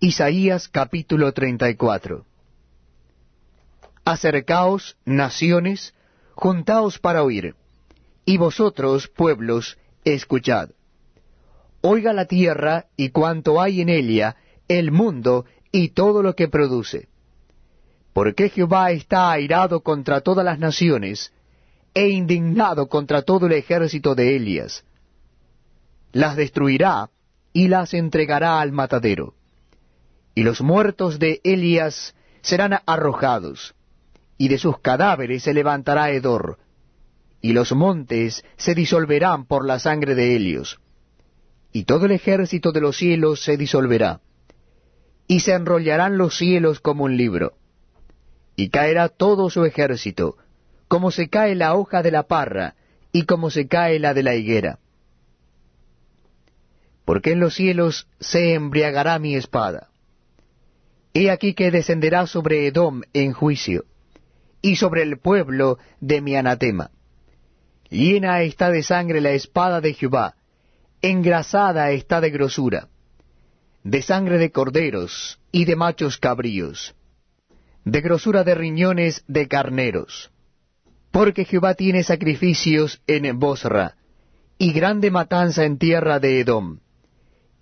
Isaías capítulo 34 Acercaos, naciones, juntaos para oír, y vosotros, pueblos, escuchad. Oiga la tierra y cuanto hay en ella, el mundo y todo lo que produce. Porque Jehová está airado contra todas las naciones, e indignado contra todo el ejército de Elias. Las destruirá y las entregará al matadero y los muertos de Elias serán arrojados, y de sus cadáveres se levantará hedor, y los montes se disolverán por la sangre de Helios, y todo el ejército de los cielos se disolverá, y se enrollarán los cielos como un libro, y caerá todo su ejército, como se cae la hoja de la parra, y como se cae la de la higuera. Porque en los cielos se embriagará mi espada He aquí que descenderá sobre Edom en juicio, y sobre el pueblo de mi anatema. Llena está de sangre la espada de Jehová, engrasada está de grosura, de sangre de corderos y de machos cabríos, de grosura de riñones de carneros. Porque Jehová tiene sacrificios en Bosra, y grande matanza en tierra de Edom,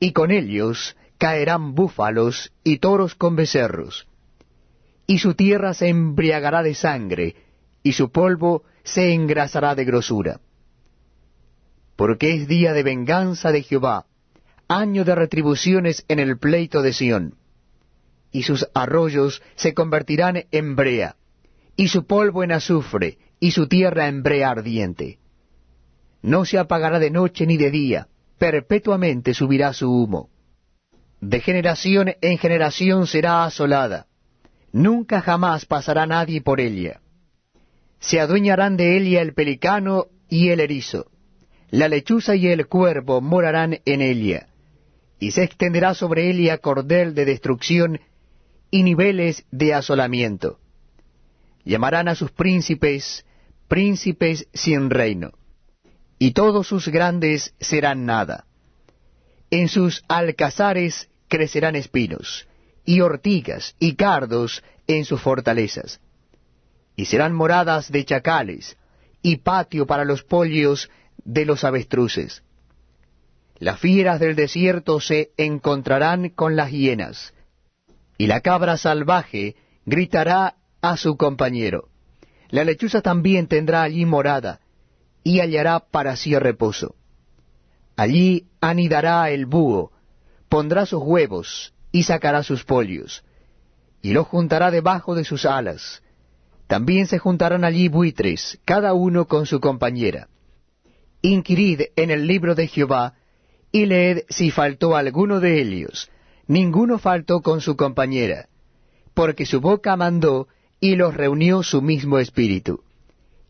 y con ellos caerán búfalos y toros con becerros, y su tierra se embriagará de sangre, y su polvo se engrasará de grosura. Porque es día de venganza de Jehová, año de retribuciones en el pleito de Sión, y sus arroyos se convertirán en brea, y su polvo en azufre, y su tierra en brea ardiente. No se apagará de noche ni de día, perpetuamente subirá su humo de generación en generación será asolada, nunca jamás pasará nadie por ella. Se adueñarán de ella el pelicano y el erizo, la lechuza y el cuervo morarán en ella, y se extenderá sobre ella cordel de destrucción y niveles de asolamiento. Llamarán a sus príncipes príncipes sin reino, y todos sus grandes serán nada en sus alcazares crecerán espinos, y ortigas y cardos en sus fortalezas. Y serán moradas de chacales, y patio para los pollos de los avestruces. Las fieras del desierto se encontrarán con las hienas, y la cabra salvaje gritará a su compañero. La lechuza también tendrá allí morada, y hallará para sí reposo. Allí anidará el búho, pondrá sus huevos y sacará sus pollos, y los juntará debajo de sus alas. También se juntarán allí buitres, cada uno con su compañera. Inquirid en el libro de Jehová, y leed si faltó alguno de ellos. Ninguno faltó con su compañera, porque su boca mandó y los reunió su mismo espíritu.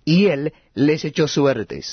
Y él les echó suertes